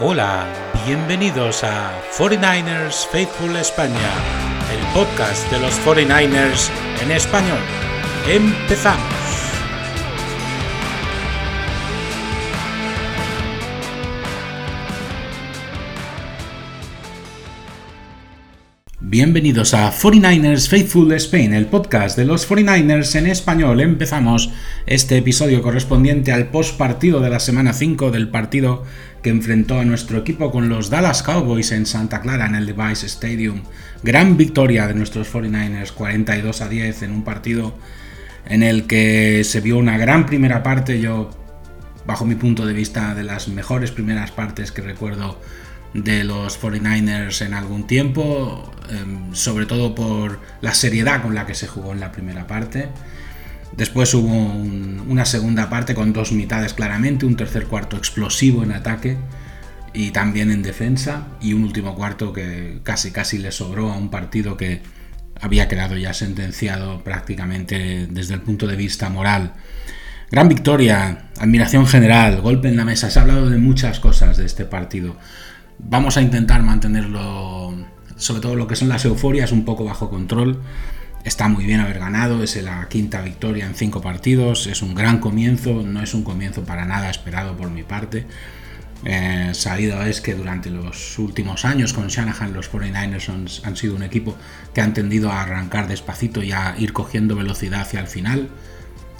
Hola, bienvenidos a 49ers Faithful España, el podcast de los 49ers en español. Empezamos. Bienvenidos a 49ers Faithful Spain, el podcast de los 49ers en español. Empezamos este episodio correspondiente al post partido de la semana 5 del partido que enfrentó a nuestro equipo con los Dallas Cowboys en Santa Clara en el Device Stadium. Gran victoria de nuestros 49ers, 42 a 10 en un partido en el que se vio una gran primera parte. Yo, bajo mi punto de vista, de las mejores primeras partes que recuerdo de los 49ers en algún tiempo, em, sobre todo por la seriedad con la que se jugó en la primera parte. Después hubo una segunda parte con dos mitades claramente, un tercer cuarto explosivo en ataque y también en defensa y un último cuarto que casi casi le sobró a un partido que había quedado ya sentenciado prácticamente desde el punto de vista moral. Gran victoria, admiración general, golpe en la mesa. Se ha hablado de muchas cosas de este partido. Vamos a intentar mantenerlo, sobre todo lo que son las euforias, un poco bajo control. Está muy bien haber ganado, es la quinta victoria en cinco partidos, es un gran comienzo, no es un comienzo para nada esperado por mi parte. Eh, sabido es que durante los últimos años con Shanahan los 49ers han, sido un equipo que han tendido a arrancar despacito y a ir cogiendo velocidad hacia el final.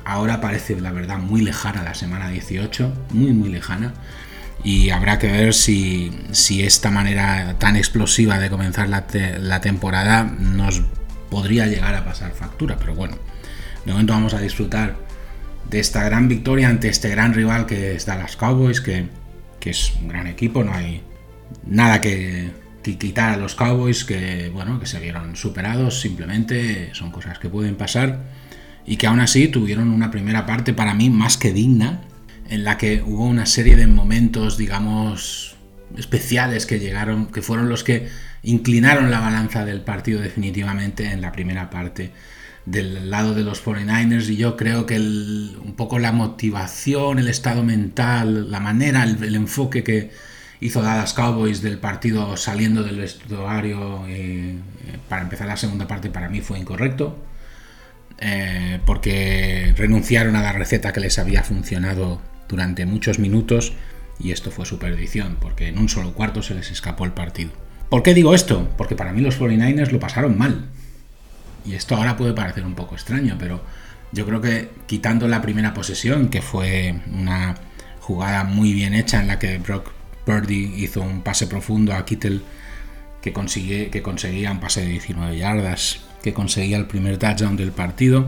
Ahora parece la verdad muy lejana la semana 18, muy muy lejana y habrá que ver si, esta manera tan explosiva de comenzar la, temporada nos podría llegar a pasar factura, pero bueno, de momento vamos a disfrutar de esta gran victoria ante este gran rival que es Dallas Cowboys, que, es un gran equipo, no hay nada que, quitar a los Cowboys, que bueno, que se vieron superados, simplemente son cosas que pueden pasar y que aún así tuvieron una primera parte para mí más que digna en la que hubo una serie de momentos, digamos, especiales que llegaron, que fueron los que inclinaron la balanza del partido definitivamente en la primera parte del lado de los 49ers. Y yo creo que un poco la motivación, el estado mental, la manera, el, enfoque que hizo Dallas Cowboys del partido saliendo del vestuario eh, para empezar la segunda parte para mí fue incorrecto eh, porque renunciaron a la receta que les había funcionado durante muchos minutos y esto fue su perdición, porque en un solo cuarto se les escapó el partido. ¿Por qué digo esto? Porque para mí los 49ers lo pasaron mal. Y esto ahora puede parecer un poco extraño, pero yo creo que quitando la primera posesión, que fue una jugada muy bien hecha en la que Brock Purdy hizo un pase profundo a Kittel que, consigue, que conseguía un pase de 19 yardas, que conseguía el primer touchdown del partido,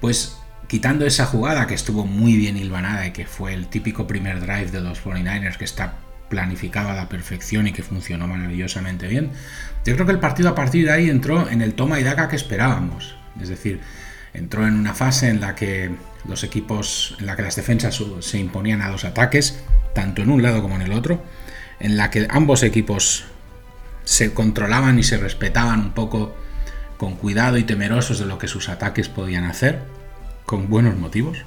pues quitando esa jugada que estuvo muy bien hilvanada y que fue el típico primer drive de los 49ers que está planificado a la perfección y que funcionó maravillosamente bien, yo creo que el partido a partir de ahí entró en el toma y daca que esperábamos. Es decir, entró en una fase en la que los equipos, en la que las defensas se imponían a los ataques, tanto en un lado como en el otro, en la que ambos equipos se controlaban y se respetaban un poco con cuidado y temerosos de lo que sus ataques podían hacer con buenos motivos,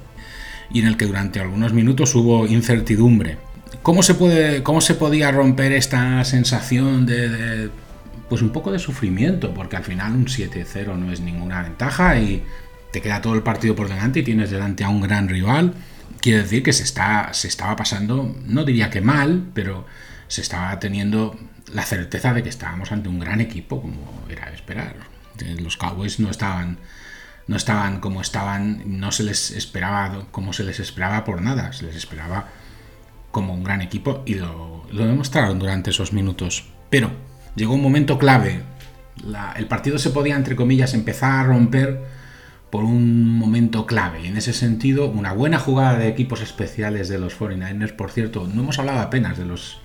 y en el que durante algunos minutos hubo incertidumbre. ¿Cómo se, puede, cómo se podía romper esta sensación de, pues un poco de sufrimiento? Porque al final un 7-0 no es ninguna ventaja y te queda todo el partido por delante y tienes delante a un gran rival. Quiere decir que se, está, se estaba pasando, no diría que mal, pero se estaba teniendo la certeza de que estábamos ante un gran equipo, como era de esperar. Los Cowboys no estaban no estaban como estaban, no se les esperaba como se les esperaba por nada, se les esperaba como un gran equipo y lo, demostraron durante esos minutos. Pero llegó un momento clave, el partido se podía, entre comillas, empezar a romper por un momento clave. En ese sentido, una buena jugada de equipos especiales de los 49ers, por cierto, no hemos hablado apenas de los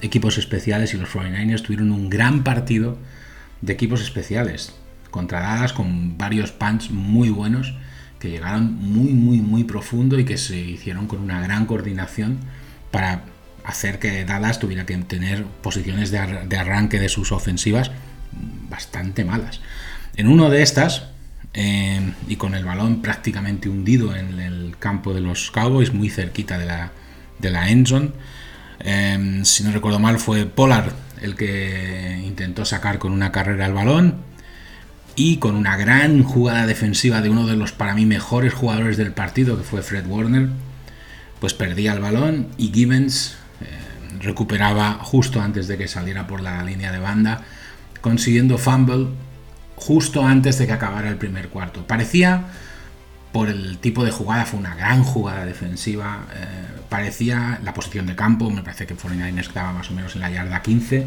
equipos especiales y los 49ers tuvieron un gran partido de equipos especiales contra Dallas con varios punts muy buenos que llegaron muy, muy, muy profundo y que se hicieron con una gran coordinación para hacer que Dallas tuviera que tener posiciones de, arranque de sus ofensivas bastante malas. En uno de estas, eh, y con el balón prácticamente hundido en el campo de los Cowboys, muy cerquita de la, de la Em, si no recuerdo mal, fue Pollard el que intentó sacar con una carrera el balón y con una gran jugada defensiva de uno de los para mí mejores jugadores del partido, que fue Fred Warner, pues perdía el balón y Gibbons eh, recuperaba justo antes de que saliera por la línea de banda, consiguiendo fumble justo antes de que acabara el primer cuarto. Parecía, por el tipo de jugada, fue una gran jugada defensiva, eh, parecía la posición de campo, me parece que 49ers estaba más o menos en la yarda 15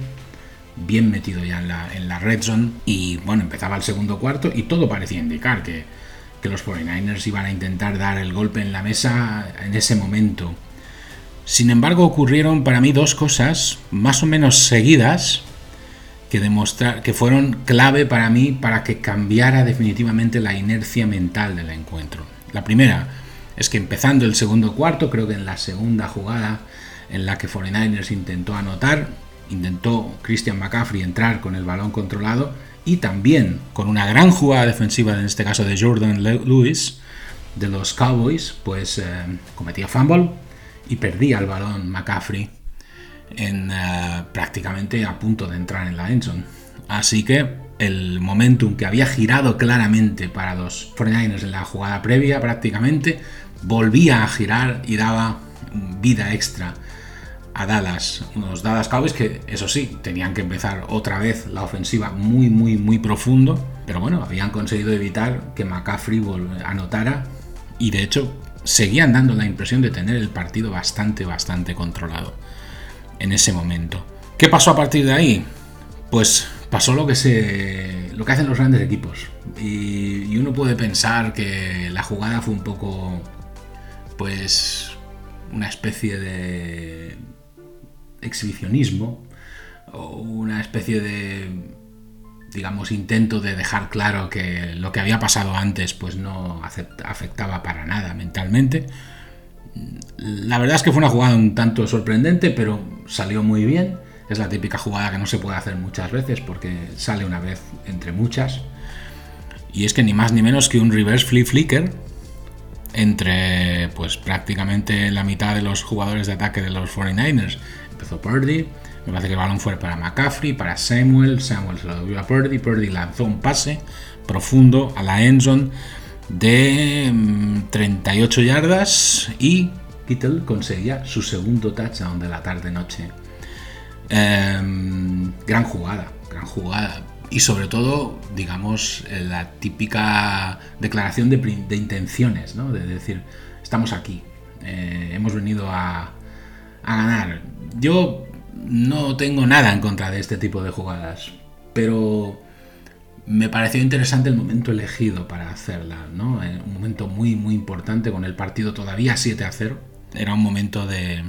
bien metido ya en la, red zone. Y bueno, empezaba el segundo cuarto y todo parecía indicar que, que los 49ers iban a intentar dar el golpe en la mesa en ese momento. Sin embargo, ocurrieron para mí dos cosas más o menos seguidas que, demostrar, que fueron clave para mí para que cambiara definitivamente la inercia mental del encuentro. La primera es que empezando el segundo cuarto, creo que en la segunda jugada en la que 49ers intentó anotar, intentó Christian McCaffrey entrar con el balón controlado y también con una gran jugada defensiva, en este caso de Jordan Lewis, de los Cowboys, pues eh, cometía fumble y perdía el balón McCaffrey en, eh, prácticamente a punto de entrar en la endzone. Así que el momentum que había girado claramente para los 49ers en la jugada previa prácticamente volvía a girar y daba vida extra a Dallas, unos Dallas Cowboys que, eso sí, tenían que empezar otra vez la ofensiva muy, muy, muy profundo, pero bueno, habían conseguido evitar que McCaffrey anotara y de hecho seguían dando la impresión de tener el partido bastante, bastante controlado en ese momento. ¿Qué pasó a partir de ahí? Pues pasó lo que se lo que hacen los grandes equipos y, y uno puede pensar que la jugada fue un poco pues una especie de exhibicionismo o una especie de digamos intento de dejar claro que lo que había pasado antes pues no afectaba para nada mentalmente. La verdad es que fue una jugada un tanto sorprendente pero salió muy bien. Es la típica jugada que no se puede hacer muchas veces porque sale una vez entre muchas. Y es que ni más ni menos que un reverse flip flicker entre pues prácticamente la mitad de los jugadores de ataque de los 49ers empezó Purdy, me parece que el balón fue para McCaffrey, para Samuel, Samuel se lo dio a Purdy, Purdy lanzó un pase profundo a la endzone de 38 mm, yardas y Kittle conseguía su segundo touchdown de la tarde-noche. Em, gran jugada, gran jugada. Y sobre todo, digamos, la típica declaración de, intenciones, ¿no? De decir, estamos aquí, eh, hemos venido a, a ganar. Yo no tengo nada en contra de este tipo de jugadas, pero me pareció interesante el momento elegido para hacerla, ¿no? Eh, un momento muy, muy importante con el partido todavía 7 a 0. Era un momento de,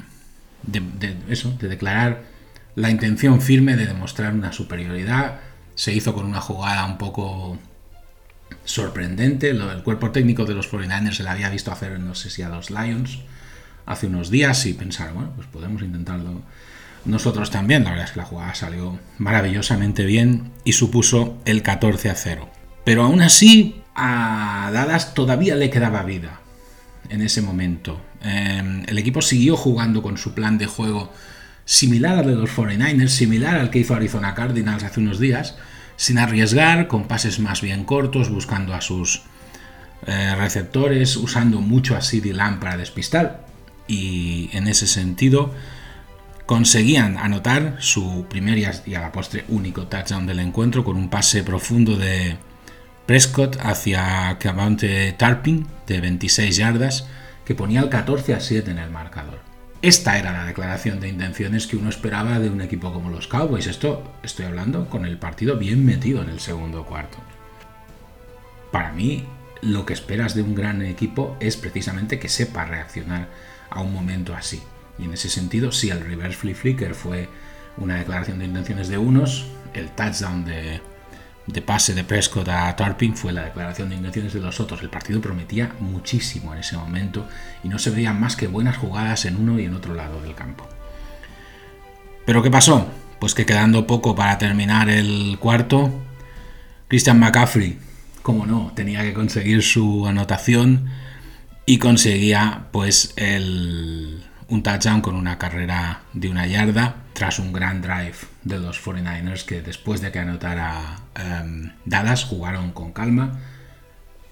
de, eso, de declarar la intención firme de demostrar una superioridad. Se hizo con una jugada un poco sorprendente. el cuerpo técnico de los 49ers se la había visto hacer, no sé si a los Lions hace unos días y pensar, bueno, pues podemos intentarlo nosotros también. La verdad es que la jugada salió maravillosamente bien y supuso el 14 a 0. Pero aún así, a Dallas todavía le quedaba vida en ese momento. Em, el equipo siguió jugando con su plan de juego similar al de los 49ers, similar al que hizo Arizona Cardinals hace unos días, sin arriesgar, con pases más bien cortos, buscando a sus eh, receptores, usando mucho a CD Lamb para despistar y en ese sentido conseguían anotar su primer y a la postre único touchdown del encuentro con un pase profundo de Prescott hacia Cavante Tarpin de 26 yardas que ponía el 14 a 7 en el marcador. Esta era la declaración de intenciones que uno esperaba de un equipo como los Cowboys. Esto estoy hablando con el partido bien metido en el segundo cuarto. Para mí, lo que esperas de un gran equipo es precisamente que sepa reaccionar a un momento así. Y en ese sentido, si el reverse flip flicker fue una declaración de intenciones de unos, el touchdown de, de pase de Prescott a Tarpin fue la declaración de intenciones de los otros. El partido prometía muchísimo en ese momento y no se veían más que buenas jugadas en uno y en otro lado del campo. Pero ¿qué pasó? Pues que quedando poco para terminar el cuarto, Christian McCaffrey, como no, tenía que conseguir su anotación y conseguía pues el un touchdown con una carrera de una yarda tras un gran drive de los 49ers que después de que anotara um, Dallas jugaron con calma,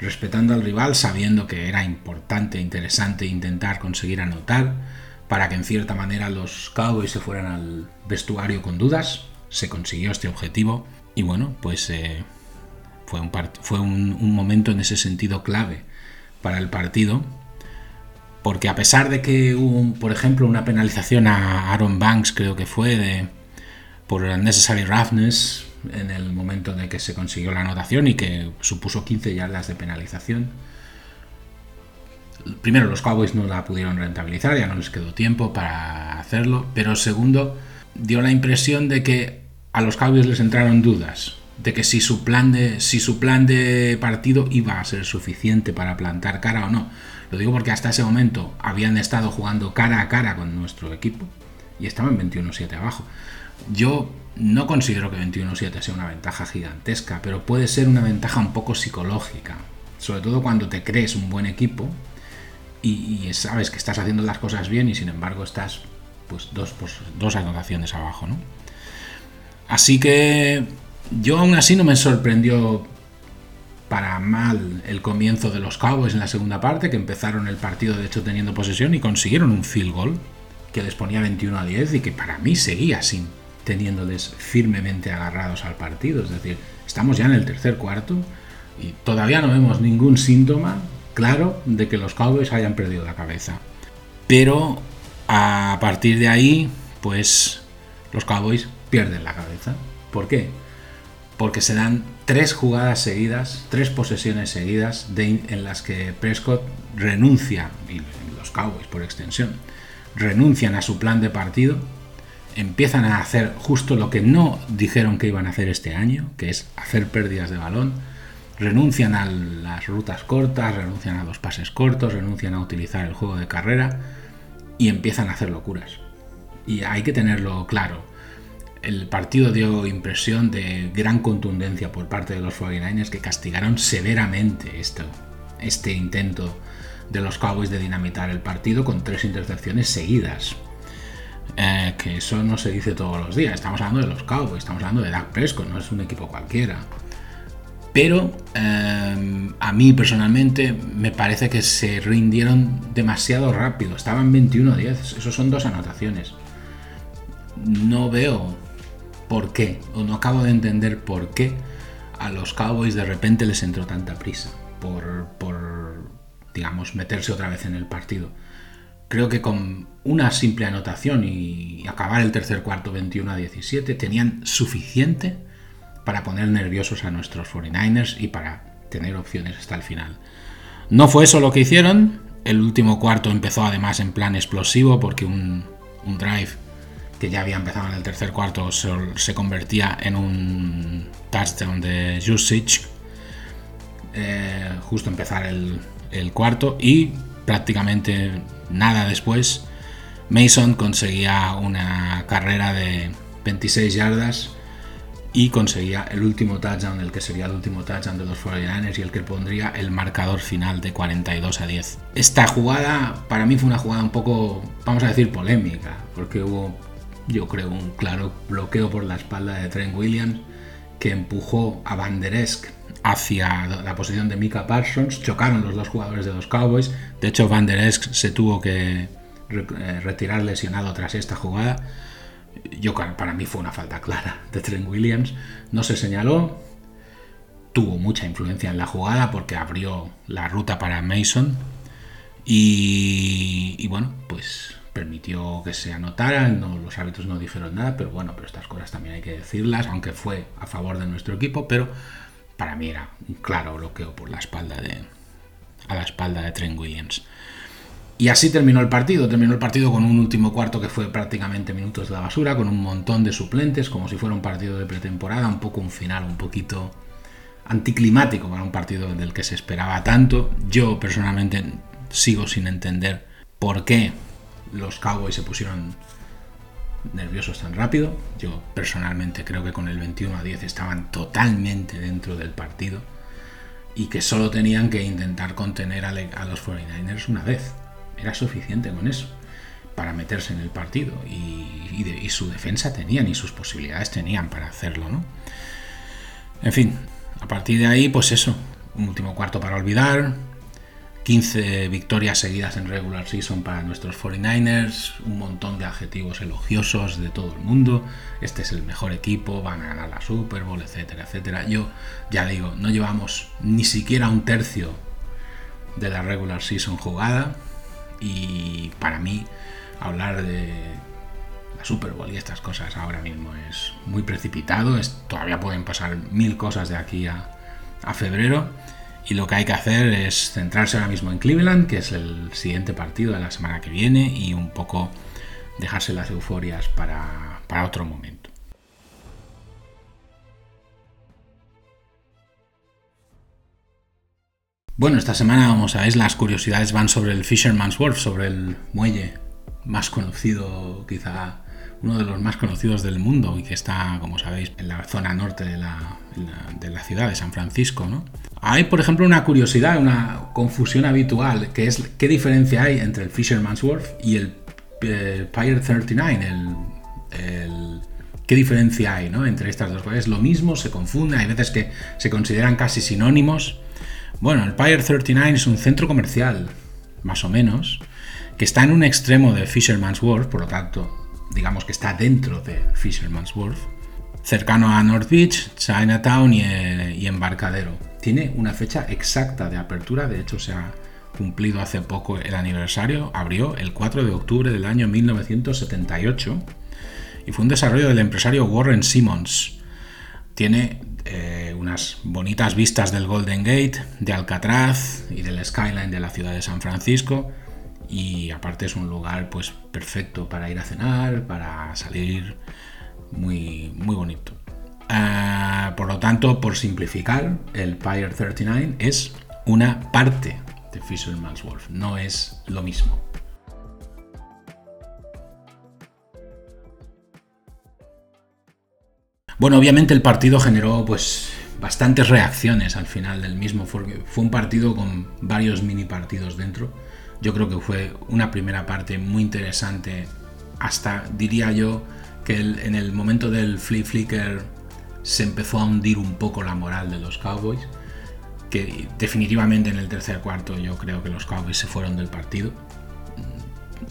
respetando al rival, sabiendo que era importante, interesante intentar conseguir anotar para que en cierta manera los Cowboys se fueran al vestuario con dudas. Se consiguió este objetivo y bueno, pues eh, fue, un, fue un momento en ese sentido clave para el partido porque a pesar de que hubo, por ejemplo, una penalización a Aaron Banks, creo que fue, de, por necessary roughness en el momento de que se consiguió la anotación y que supuso 15 yardas de penalización. Primero, los Cowboys no la pudieron rentabilizar, ya no les quedó tiempo para hacerlo, pero segundo, dio la impresión de que a los Cowboys les entraron dudas de que si su plan de si su plan de partido iba a ser suficiente para plantar cara o no lo digo porque hasta ese momento habían estado jugando cara a cara con nuestro equipo y estaban 21-7 abajo. Yo no considero que 21-7 sea una ventaja gigantesca, pero puede ser una ventaja un poco psicológica. Sobre todo cuando te crees un buen equipo y, sabes que estás haciendo las cosas bien y sin embargo estás pues dos, pues, dos anotaciones abajo. ¿no? Así que yo aún así no me sorprendió para mal el comienzo de los Cowboys en la segunda parte, que empezaron el partido de hecho teniendo posesión y consiguieron un field goal que les ponía 21 a 10 y que para mí seguía sin teniéndoles firmemente agarrados al partido. Es decir, estamos ya en el tercer cuarto y todavía no vemos ningún síntoma claro de que los Cowboys hayan perdido la cabeza. Pero a partir de ahí, pues los Cowboys pierden la cabeza. ¿Por qué? Porque se dan tres jugadas seguidas, tres posesiones seguidas en las que Prescott renuncia, y los Cowboys por extensión, renuncian a su plan de partido, empiezan a hacer justo lo que no dijeron que iban a hacer este año, que es hacer pérdidas de balón, renuncian a las rutas cortas, renuncian a los pases cortos, renuncian a utilizar el juego de carrera y empiezan a hacer locuras. Y hay que tenerlo claro el partido dio impresión de gran contundencia por parte de los 49ers que castigaron severamente esto, este intento de los Cowboys de dinamitar el partido con tres intercepciones seguidas. Eh, que eso no se dice todos los días. Estamos hablando de los Cowboys, estamos hablando de Dak Prescott, no es un equipo cualquiera. Pero eh, a mí personalmente me parece que se rindieron demasiado rápido. Estaban 21-10, esos son dos anotaciones. No veo por qué, o no acabo de entender por qué a los Cowboys de repente les entró tanta prisa por, por digamos, meterse otra vez en el partido. Creo que con una simple anotación y acabar el tercer cuarto 21 a 17 tenían suficiente para poner nerviosos a nuestros 49ers y para tener opciones hasta el final. No fue eso lo que hicieron. El último cuarto empezó además en plan explosivo porque un, un drive que ya había empezado en el tercer cuarto, se, convertía en un touchdown de Jusic. Eh, justo empezar el, el cuarto y prácticamente nada después Mason conseguía una carrera de 26 yardas y conseguía el último touchdown, el que sería el último touchdown de los 49ers y el que pondría el marcador final de 42 a 10. Esta jugada para mí fue una jugada un poco, vamos a decir, polémica, porque hubo yo creo, un claro bloqueo por la espalda de Trent Williams que empujó a Van Der Esk hacia la posición de Mika Parsons. Chocaron los dos jugadores de los Cowboys. De hecho, Van Der Esk se tuvo que eh, retirar lesionado tras esta jugada. Yo, para mí fue una falta clara de Trent Williams. No se señaló. Tuvo mucha influencia en la jugada porque abrió la ruta para Mason. Y, y bueno, pues permitió que se anotaran, no, los árbitros no dijeron nada, pero bueno, pero estas cosas también hay que decirlas, aunque fue a favor de nuestro equipo, pero para mí era un claro bloqueo por la espalda de a la espalda de Trent Williams. Y así terminó el partido, terminó el partido con un último cuarto que fue prácticamente minutos de la basura, con un montón de suplentes, como si fuera un partido de pretemporada, un poco un final un poquito anticlimático para un partido del que se esperaba tanto. Yo personalmente sigo sin entender por qué los Cowboys se pusieron nerviosos tan rápido. Yo personalmente creo que con el 21 a 10 estaban totalmente dentro del partido y que solo tenían que intentar contener a, los 49ers una vez. Era suficiente con eso. para meterse en el partido y, y, su defensa tenían y sus posibilidades tenían para hacerlo, ¿no? En fin, a partir de ahí, pues eso, un último cuarto para olvidar, 15 victorias seguidas en regular season para nuestros 49ers, un montón de adjetivos elogiosos de todo el mundo, este es el mejor equipo, van a ganar la Super Bowl, etcétera, etcétera. Yo ya digo, no llevamos ni siquiera un tercio de la regular season jugada y para mí hablar de la Super Bowl y estas cosas ahora mismo es muy precipitado, es, todavía pueden pasar mil cosas de aquí a, a febrero y lo que hay que hacer es centrarse ahora mismo en Cleveland, que es el siguiente partido de la semana que viene, y un poco dejarse las euforias para, otro momento. Bueno, esta semana, vamos a ver, las curiosidades van sobre el Fisherman's Wharf, sobre el muelle más conocido quizá uno de los más conocidos del mundo y que está, como sabéis, en la zona norte de la, ciudad de San Francisco. ¿no? Hay, por ejemplo, una curiosidad, una confusión habitual, que es qué diferencia hay entre el Fisherman's Wharf y el eh, Pier 39, el, ¿Qué diferencia hay ¿no? entre estas dos cosas? Es lo mismo, se confunde, hay veces que se consideran casi sinónimos. Bueno, el Pier 39 es un centro comercial, más o menos, que está en un extremo de Fisherman's Wharf, por lo tanto digamos que está dentro de Fisherman's Wharf, cercano a North Beach, Chinatown y, Embarcadero. Tiene una fecha exacta de apertura, de hecho se ha cumplido hace poco el aniversario, abrió el 4 de octubre del año 1978 y fue un desarrollo del empresario Warren Simmons. Tiene eh, unas bonitas vistas del Golden Gate, de Alcatraz y del skyline de la ciudad de San Francisco y aparte es un lugar pues perfecto para ir a cenar, para salir, muy, muy bonito. Ah, por lo tanto, por simplificar, el Pier 39 es una parte de Fisherman's Wolf, no es lo mismo. Bueno, obviamente el partido generó pues bastantes reacciones al final del mismo, fue un partido con varios mini partidos dentro yo creo que fue una primera parte muy interesante. Hasta diría yo que en el momento del flip flicker se empezó a hundir un poco la moral de los Cowboys. Que definitivamente en el tercer cuarto yo creo que los Cowboys se fueron del partido.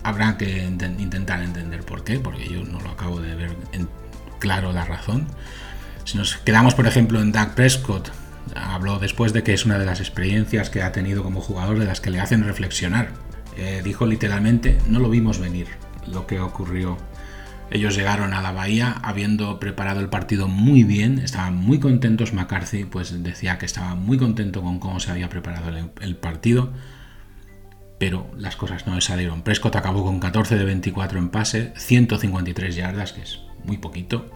Habrá que intentar entender por qué, porque yo no lo acabo de ver claro la razón. Si nos quedamos, por ejemplo, en Doug Prescott, habló después de que es una de las experiencias que ha tenido como jugador de las que le hacen reflexionar. Eh, dijo literalmente, no lo vimos venir lo que ocurrió. Ellos llegaron a la bahía habiendo preparado el partido muy bien, estaban muy contentos. McCarthy pues decía que estaba muy contento con cómo se había preparado el, partido, pero las cosas no le salieron. Prescott acabó con 14 de 24 en pase, 153 yardas, que es muy poquito,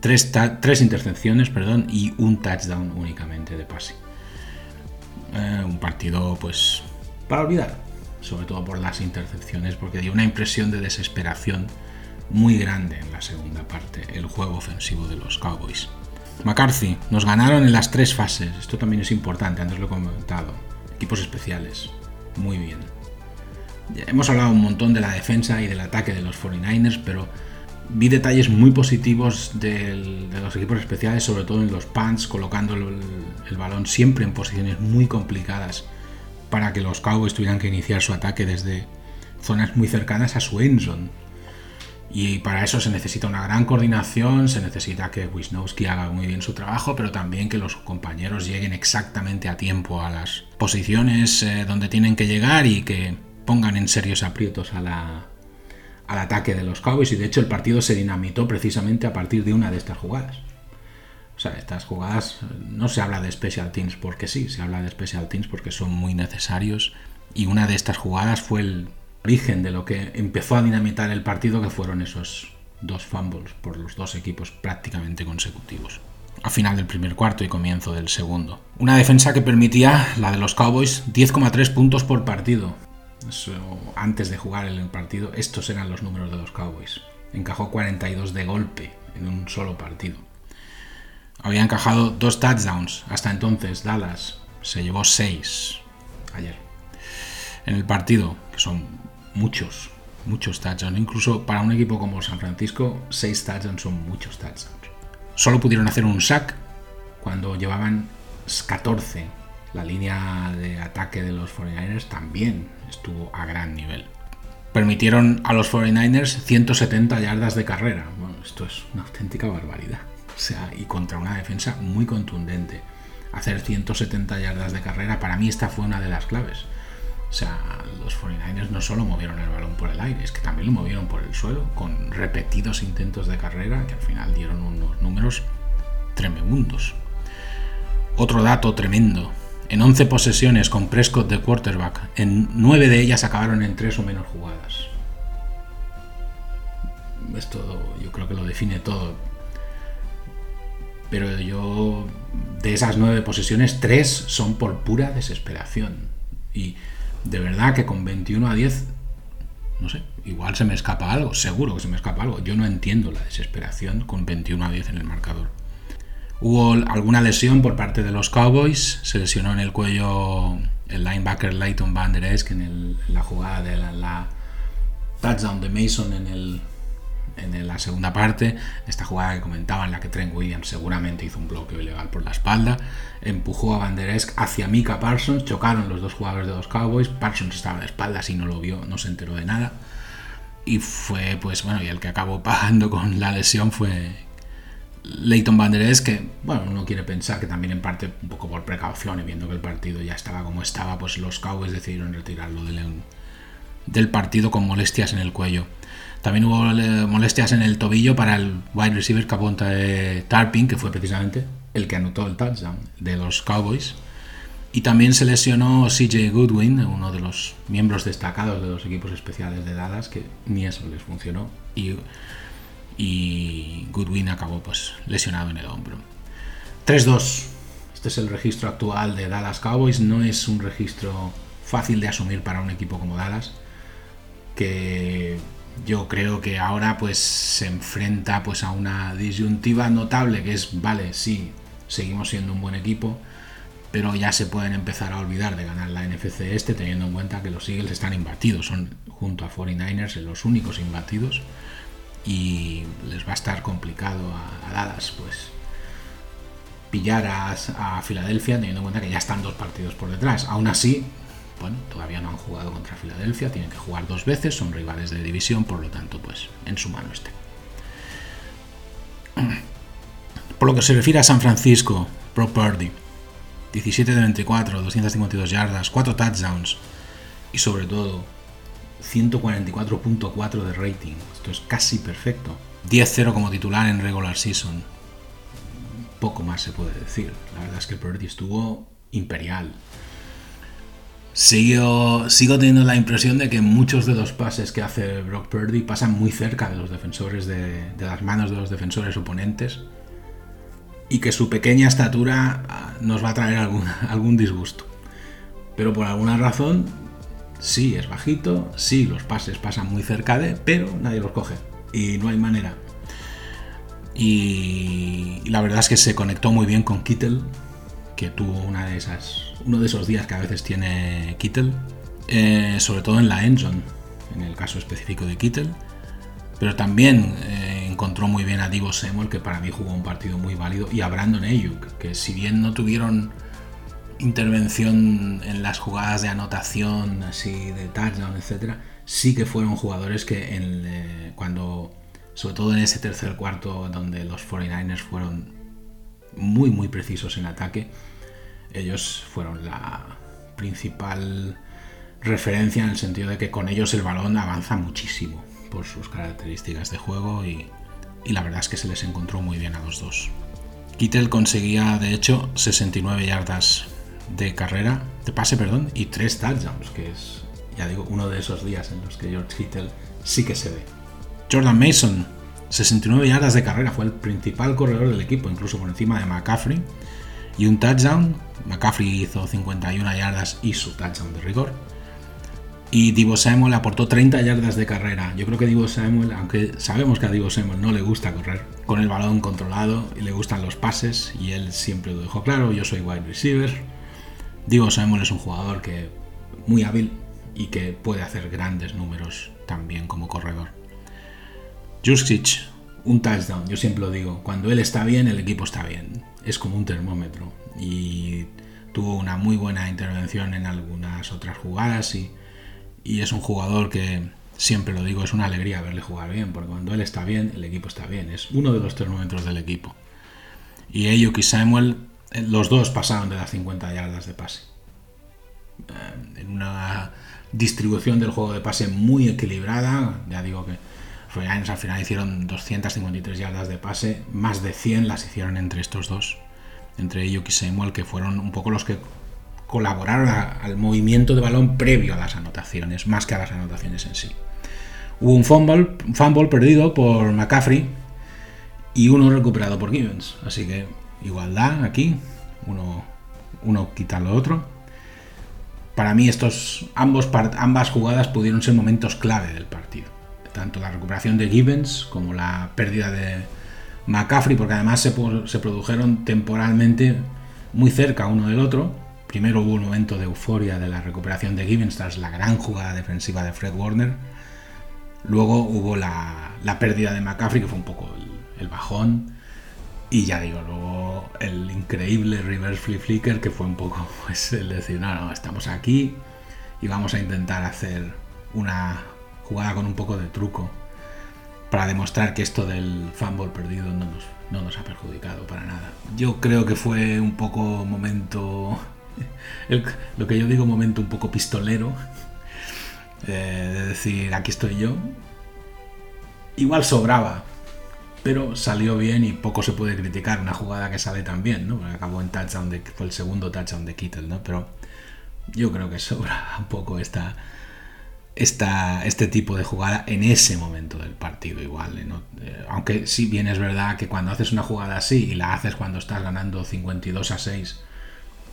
tres, intercepciones perdón, y un touchdown únicamente de pase. Eh, un partido, pues, para olvidar, sobre todo por las intercepciones, porque dio una impresión de desesperación muy grande en la segunda parte, el juego ofensivo de los Cowboys. McCarthy, nos ganaron en las tres fases, esto también es importante, antes lo he comentado. Equipos especiales, muy bien. hemos hablado un montón de la defensa y del ataque de los 49ers, pero vi detalles muy positivos de los equipos especiales, sobre todo en los punts, colocando el, balón siempre en posiciones muy complicadas para que los Cowboys tuvieran que iniciar su ataque desde zonas muy cercanas a su endzone. Y para eso se necesita una gran coordinación, se necesita que Wisnowski haga muy bien su trabajo, pero también que los compañeros lleguen exactamente a tiempo a las posiciones eh, donde tienen que llegar y que pongan en serios aprietos a la, al ataque de los Cowboys y de hecho el partido se dinamitó precisamente a partir de una de estas jugadas. O sea, estas jugadas no se habla de special teams porque sí, se habla de special teams porque son muy necesarios y una de estas jugadas fue el origen de lo que empezó a dinamitar el partido que fueron esos dos fumbles por los dos equipos prácticamente consecutivos a final del primer cuarto y comienzo del segundo. Una defensa que permitía, la de los Cowboys, 10,3 puntos por partido, antes de jugar el partido, estos eran los números de los Cowboys. Encajó 42 de golpe en un solo partido. Había encajado dos touchdowns. Hasta entonces Dallas se llevó 6 ayer. En el partido, que son muchos, muchos touchdowns. Incluso para un equipo como San Francisco, 6 touchdowns son muchos touchdowns. Solo pudieron hacer un sack cuando llevaban 14. La línea de ataque de los 49ers también estuvo a gran nivel. Permitieron a los 49ers 170 yardas de carrera. Bueno, esto es una auténtica barbaridad. O sea, y contra una defensa muy contundente. Hacer 170 yardas de carrera, para mí esta fue una de las claves. O sea, los 49ers no solo movieron el balón por el aire, es que también lo movieron por el suelo, con repetidos intentos de carrera que al final dieron unos números tremendos. Otro dato tremendo. En 11 posesiones con Prescott de quarterback, en 9 de ellas acabaron en 3 o menos jugadas. Esto yo creo que lo define todo. Pero yo, de esas 9 posesiones, 3 son por pura desesperación. Y de verdad que con 21 a 10, no sé, igual se me escapa algo, seguro que se me escapa algo. Yo no entiendo la desesperación con 21 a 10 en el marcador. Hubo alguna lesión por parte de los Cowboys, se lesionó en el cuello el linebacker Leighton Van Der Esch en, la jugada de la, touchdown de Mason en, el, en la segunda parte, esta jugada que comentaba en la que Trent Williams seguramente hizo un bloqueo ilegal por la espalda, empujó a Van Der Esch hacia Mika Parsons, chocaron los dos jugadores de los Cowboys, Parsons estaba de espaldas y no lo vio, no se enteró de nada, y fue pues bueno, y el que acabó pagando con la lesión fue Leighton Van que, bueno, uno quiere pensar que también en parte un poco por precaución y viendo que el partido ya estaba como estaba, pues los Cowboys decidieron retirarlo del, del partido con molestias en el cuello. También hubo eh, molestias en el tobillo para el wide receiver Caponta de Tarpin, que fue precisamente el que anotó el touchdown de los Cowboys. Y también se lesionó CJ Goodwin, uno de los miembros destacados de los equipos especiales de Dallas, que ni eso les funcionó. Y y Goodwin acabó pues lesionado en el hombro. 3-2. Este es el registro actual de Dallas Cowboys. No es un registro fácil de asumir para un equipo como Dallas, que yo creo que ahora pues se enfrenta pues a una disyuntiva notable que es, vale, sí, seguimos siendo un buen equipo, pero ya se pueden empezar a olvidar de ganar la NFC este teniendo en cuenta que los Eagles están imbatidos, son junto a 49ers los únicos imbatidos y les va a estar complicado a, Dallas pues pillar a, Filadelfia teniendo en cuenta que ya están dos partidos por detrás. Aún así, bueno, todavía no han jugado contra Filadelfia, tienen que jugar dos veces, son rivales de división, por lo tanto, pues en su mano estén. Por lo que se refiere a San Francisco, Pro Purdy, 17 de 24, 252 yardas, 4 touchdowns y sobre todo 144.4 de rating. Esto es casi perfecto. 10-0 como titular en regular season. Poco más se puede decir. La verdad es que Purdy estuvo imperial. Sigo, sigo teniendo la impresión de que muchos de los pases que hace Brock Purdy pasan muy cerca de los defensores, de, de las manos de los defensores oponentes. Y que su pequeña estatura ah, nos va a traer algún, algún disgusto. Pero por alguna razón Sí, es bajito, sí, los pases pasan muy cerca de, pero nadie los coge. Y no hay manera. Y, la verdad es que se conectó muy bien con Kittel, que tuvo una de esas, uno de esos días que a veces tiene Kittel, eh, sobre todo en la endzone, en el caso específico de Kittel. Pero también eh, encontró muy bien a Divo Samuel, que para mí jugó un partido muy válido, y a Brandon Ayuk, que si bien no tuvieron intervención en las jugadas de anotación, así de touchdown, etcétera, sí que fueron jugadores que en, eh, cuando, sobre todo en ese tercer cuarto donde los 49ers fueron muy muy precisos en ataque, ellos fueron la principal referencia en el sentido de que con ellos el balón avanza muchísimo por sus características de juego y, y la verdad es que se les encontró muy bien a los dos. Kittel conseguía de hecho 69 yardas de carrera, de pase, perdón, y tres touchdowns, que es, ya digo, uno de esos días en los que George Kittle sí que se ve. Jordan Mason, 69 yardas de carrera, fue el principal corredor del equipo, incluso por encima de McCaffrey, y un touchdown. McCaffrey hizo 51 yardas y su touchdown de rigor. Y Divo Samuel aportó 30 yardas de carrera. Yo creo que Divo Samuel, aunque sabemos que a Divo Samuel no le gusta correr con el balón controlado y le gustan los pases, y él siempre lo dejó claro, yo soy wide receiver, Digo, Samuel es un jugador que muy hábil y que puede hacer grandes números tan bien como corredor. Juskic, un touchdown, yo siempre lo digo, cuando él está bien, el equipo está bien. Es como un termómetro. Y tuvo una muy buena intervención en algunas otras jugadas y, y es un jugador que siempre lo digo, es una alegría verle jugar bien, porque cuando él está bien, el equipo está bien. Es uno de los termómetros del equipo. Y Ayuk y Samuel, los dos pasaron de las 50 yardas de pase. Eh, en una distribución del juego de pase muy equilibrada, ya digo que Royals al final hicieron 253 yardas de pase, más de 100 las hicieron entre estos dos, entre Ayuk y Samuel, que fueron un poco los que colaboraron al movimiento de balón previo a las anotaciones, más que a las anotaciones en sí. Hubo un fumble, fumble perdido por McCaffrey y uno recuperado por Gibbons. Así que igualdad aquí, uno, uno quita lo otro. Para mí estos, ambos, ambas jugadas pudieron ser momentos clave del partido. Tanto la recuperación de Gibbons como la pérdida de McCaffrey, porque además se, se produjeron temporalmente muy cerca uno del otro. Primero hubo un momento de euforia de la recuperación de Gibbons tras la gran jugada defensiva de Fred Warner. Luego hubo la, la pérdida de McCaffrey, que fue un poco el bajón. Y ya digo, luego el increíble reverse flip flicker, que fue un poco pues, el decir, no, no, estamos aquí y vamos a intentar hacer una jugada con un poco de truco para demostrar que esto del fumble perdido no nos, no nos ha perjudicado para nada. Yo creo que fue un poco momento, lo que yo digo momento un poco pistolero, eh, de decir, aquí estoy yo. Igual sobraba, pero salió bien y poco se puede criticar una jugada que sale tan bien, ¿no? Acabó en touchdown, de, fue el segundo touchdown de Kittle, ¿no? Pero yo creo que sobra un poco esta, esta, este tipo de jugada en ese momento del partido igual. ¿no? Eh, aunque sí bien es verdad que cuando haces una jugada así y la haces cuando estás ganando 52 a 6,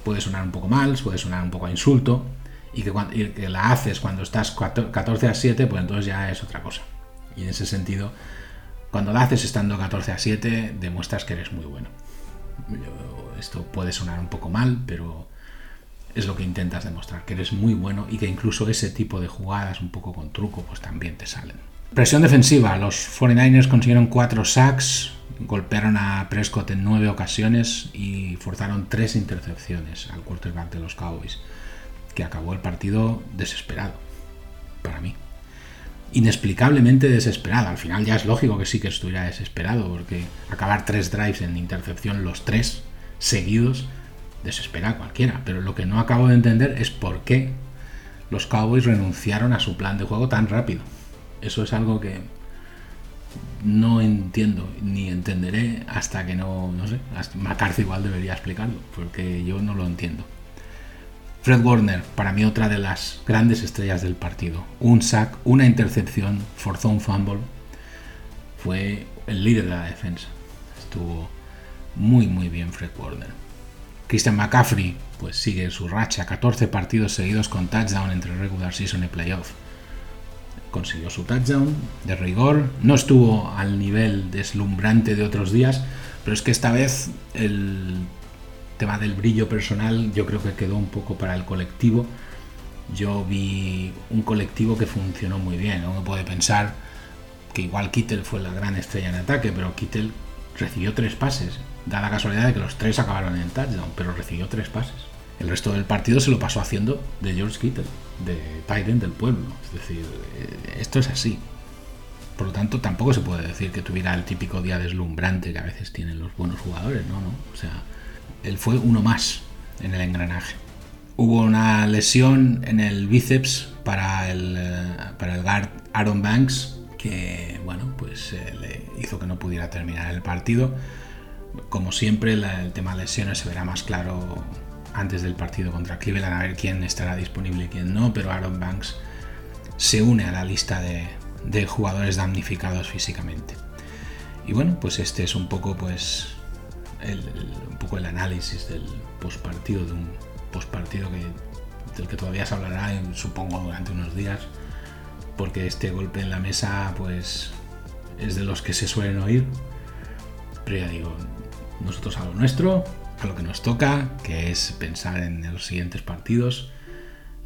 puede sonar un poco mal, puede sonar un poco a insulto, y que, cuando, y que la haces cuando estás 14 a 7, pues entonces ya es otra cosa. Y en ese sentido cuando la haces estando 14 a 7, demuestras que eres muy bueno. Esto puede sonar un poco mal, pero es lo que intentas demostrar, que eres muy bueno y que incluso ese tipo de jugadas un poco con truco pues también te salen. Presión defensiva, los 49ers consiguieron 4 sacks, golpearon a Prescott en 9 ocasiones y forzaron 3 intercepciones al quarterback de los Cowboys, que acabó el partido desesperado, para mí inexplicablemente desesperado. Al final ya es lógico que sí que estuviera desesperado, porque acabar tres drives en intercepción, los tres seguidos, desespera a cualquiera. Pero lo que no acabo de entender es por qué los Cowboys renunciaron a su plan de juego tan rápido. Eso es algo que no entiendo ni entenderé hasta que no, no sé, McCarthy igual debería explicarlo, porque yo no lo entiendo. Fred Warner, para mí otra de las grandes estrellas del partido. Un sack, una intercepción, forzó un fumble. Fue el líder de la defensa. Estuvo muy muy bien Fred Warner. Christian McCaffrey, pues sigue su racha, 14 partidos seguidos con touchdown entre regular season y playoff. Consiguió su touchdown de rigor, no estuvo al nivel deslumbrante de otros días, pero es que esta vez el tema del brillo personal yo creo que quedó un poco para el colectivo. Yo vi un colectivo que funcionó muy bien. Uno puede pensar que igual Kittel fue la gran estrella en ataque, pero Kittel recibió tres pases. Da la casualidad de que los tres acabaron en touchdown, pero recibió tres pases. El resto del partido se lo pasó haciendo de George Kittle, de Tyrant del pueblo. Es decir, eh, esto es así. Por lo tanto, tampoco se puede decir que tuviera el típico día deslumbrante que a veces tienen los buenos jugadores, ¿no? ¿no? O sea, él fue uno más en el engranaje. Hubo una lesión en el bíceps para el, eh, para el guard Aaron Banks que bueno, pues eh, le hizo que no pudiera terminar el partido. Como siempre, el tema de lesiones se verá más claro antes del partido contra Cleveland, a ver quién estará disponible y quién no, pero Aaron Banks se une a la lista de, de jugadores damnificados físicamente. Y bueno, pues este es un poco pues un poco el análisis del postpartido, de un postpartido que, del que todavía se hablará, supongo, durante unos días, porque este golpe en la mesa, pues, es de los que se suelen oír. Pero ya digo, nosotros a lo nuestro, a lo que nos toca, que es pensar en los siguientes partidos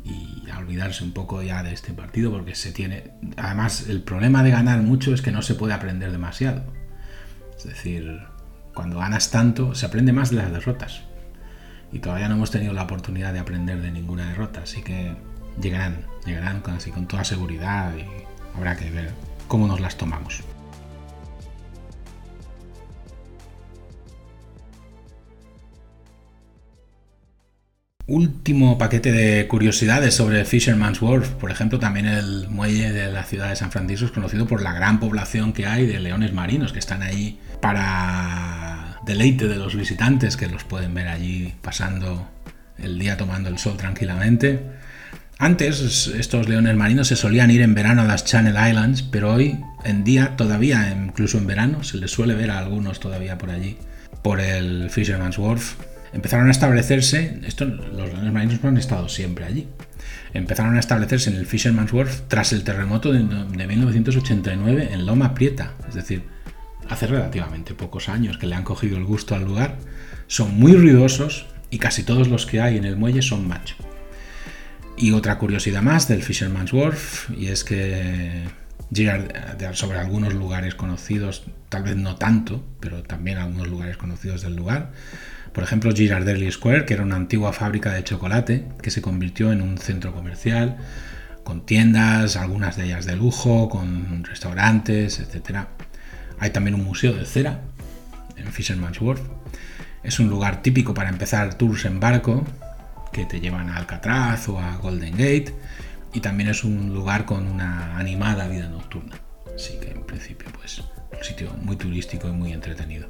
y a olvidarse un poco ya de este partido porque se tiene... Además, el problema de ganar mucho es que no se puede aprender demasiado. Es decir, cuando ganas tanto, se aprende más de las derrotas. Y todavía no hemos tenido la oportunidad de aprender de ninguna derrota, así que llegarán, llegarán con, así, con toda seguridad y habrá que ver cómo nos las tomamos. Último paquete de curiosidades sobre Fisherman's Wharf. Por ejemplo, también el muelle de la ciudad de San Francisco es conocido por la gran población que hay de leones marinos que están ahí para deleite de los visitantes que los pueden ver allí pasando el día tomando el sol tranquilamente. Antes estos leones marinos se solían ir en verano a las Channel Islands, pero hoy en día todavía, incluso en verano, se les suele ver a algunos todavía por allí, por el Fisherman's Wharf empezaron a establecerse, esto, los leones marinos no han estado siempre allí, empezaron a establecerse en el Fisherman's Wharf tras el terremoto de, 1989 en Loma Prieta, es decir, hace relativamente pocos años que le han cogido el gusto al lugar, son muy ruidosos y casi todos los que hay en el muelle son macho. Y otra curiosidad más del Fisherman's Wharf, y es que sobre algunos lugares conocidos, tal vez no tanto, pero también algunos lugares conocidos del lugar, por ejemplo, Girardelli Square, que era una antigua fábrica de chocolate que se convirtió en un centro comercial con tiendas, algunas de ellas de lujo, con restaurantes, etc. Hay también un museo de cera en Fisherman's Wharf. Es un lugar típico para empezar tours en barco que te llevan a Alcatraz o a Golden Gate y también es un lugar con una animada vida nocturna. Así que en principio pues un sitio muy turístico y muy entretenido.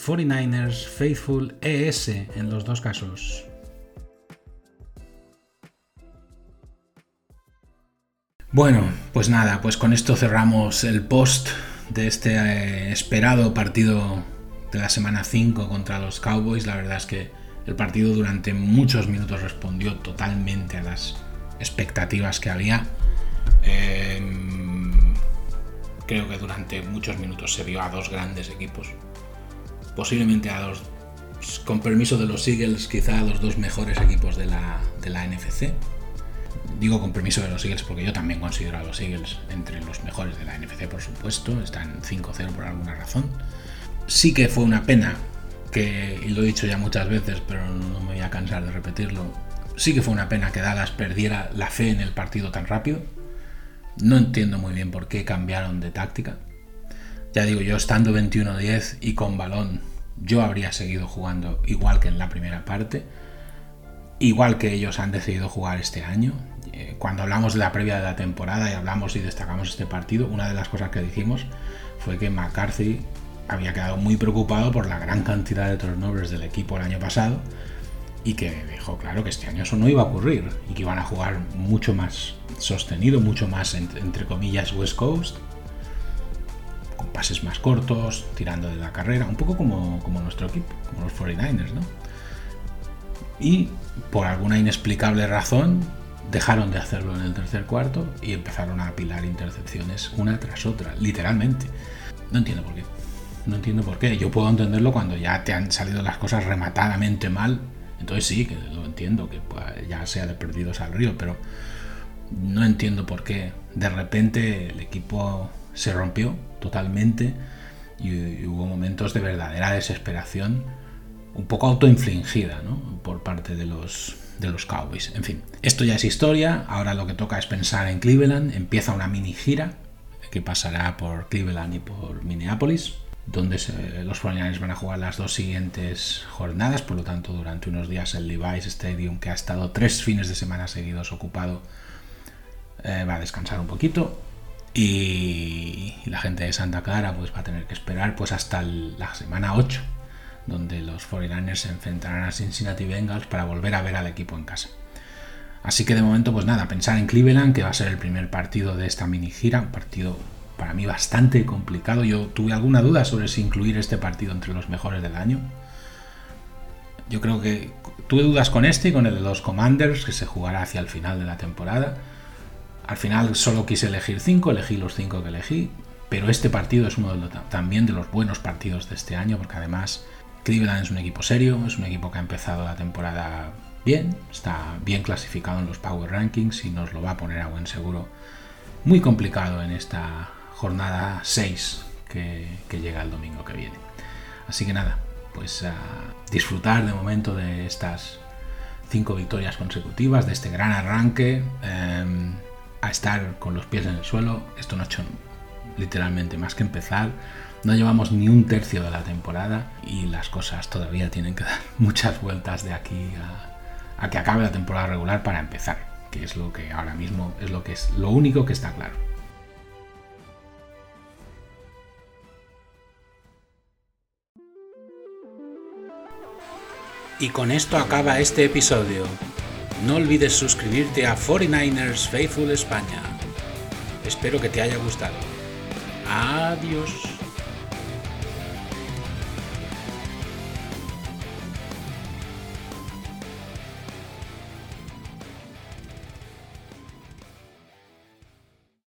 49ers Faithful ES en los dos casos. Bueno, pues nada, pues con esto cerramos el post de este eh, esperado partido de la semana 5 contra los Cowboys. La verdad es que el partido durante muchos minutos respondió totalmente a las expectativas que había. Em, creo que durante muchos minutos se vio a dos grandes equipos posiblemente a los, con permiso de los Eagles, quizá a los dos mejores equipos de la, de la NFC. Digo con permiso de los Eagles porque yo también considero a los Eagles entre los mejores de la NFC, por supuesto. Están 5-0 por alguna razón. Sí que fue una pena que, y lo he dicho ya muchas veces, pero no me voy a cansar de repetirlo, sí que fue una pena que Dallas perdiera la fe en el partido tan rápido. No entiendo muy bien por qué cambiaron de táctica. Ya digo, yo estando 21-10 y con balón, yo habría seguido jugando igual que en la primera parte, igual que ellos han decidido jugar este año. Eh, cuando hablamos de la previa de la temporada y hablamos y destacamos este partido, una de las cosas que dijimos fue que McCarthy había quedado muy preocupado por la gran cantidad de turnovers del equipo el año pasado y que dejó claro que este año eso no iba a ocurrir y que iban a jugar mucho más sostenido, mucho más entre comillas West Coast pases más cortos, tirando de la carrera, un poco como, como nuestro equipo, como los 49ers, ¿no? Y por alguna inexplicable razón dejaron de hacerlo en el tercer cuarto y empezaron a apilar intercepciones una tras otra, literalmente. No entiendo por qué. No entiendo por qué. Yo puedo entenderlo cuando ya te han salido las cosas rematadamente mal. Entonces sí, que lo entiendo, que pues, ya sea de perdidos al río, pero no entiendo por qué de repente el equipo se rompió totalmente y, hubo momentos de verdadera desesperación, un poco autoinfligida por parte de los, de los Cowboys. En fin, esto ya es historia, ahora lo que toca es pensar en Cleveland, empieza una mini gira que pasará por Cleveland y por Minneapolis donde los 49 van a jugar las dos siguientes jornadas, por lo tanto durante unos días el Levi's Stadium, que ha estado tres fines de semana seguidos ocupado, eh, va a descansar un poquito y la gente de Santa Clara pues va a tener que esperar pues hasta la semana 8 donde los 49ers se enfrentarán a Cincinnati Bengals para volver a ver al equipo en casa. Así que de momento, pues nada, pensar en Cleveland, que va a ser el primer partido de esta mini gira, un partido para mí bastante complicado. Yo tuve alguna duda sobre si incluir este partido entre los mejores del año. Yo creo que tuve dudas con este y con el de los Commanders, que se jugará hacia el final de la temporada. Al final solo quise elegir cinco, elegí los cinco que elegí, pero este partido es uno de también de los buenos partidos de este año, porque además Cleveland es un equipo serio, es un equipo que ha empezado la temporada bien, está bien clasificado en los Power Rankings y nos lo va a poner a buen seguro. Muy complicado en esta jornada 6 que, llega el domingo que viene. Así que nada, pues a disfrutar de momento de estas cinco victorias consecutivas, de este gran arranque, em, a estar con los pies en el suelo. Esto no ha hecho literalmente más que empezar. No llevamos ni un tercio de la temporada y las cosas todavía tienen que dar muchas vueltas de aquí a, a que acabe la temporada regular para empezar, que es lo que ahora mismo es lo que es lo único que está claro. Y con esto acaba este episodio. No olvides suscribirte a 49ers Faithful España. Espero que te haya gustado. Adiós.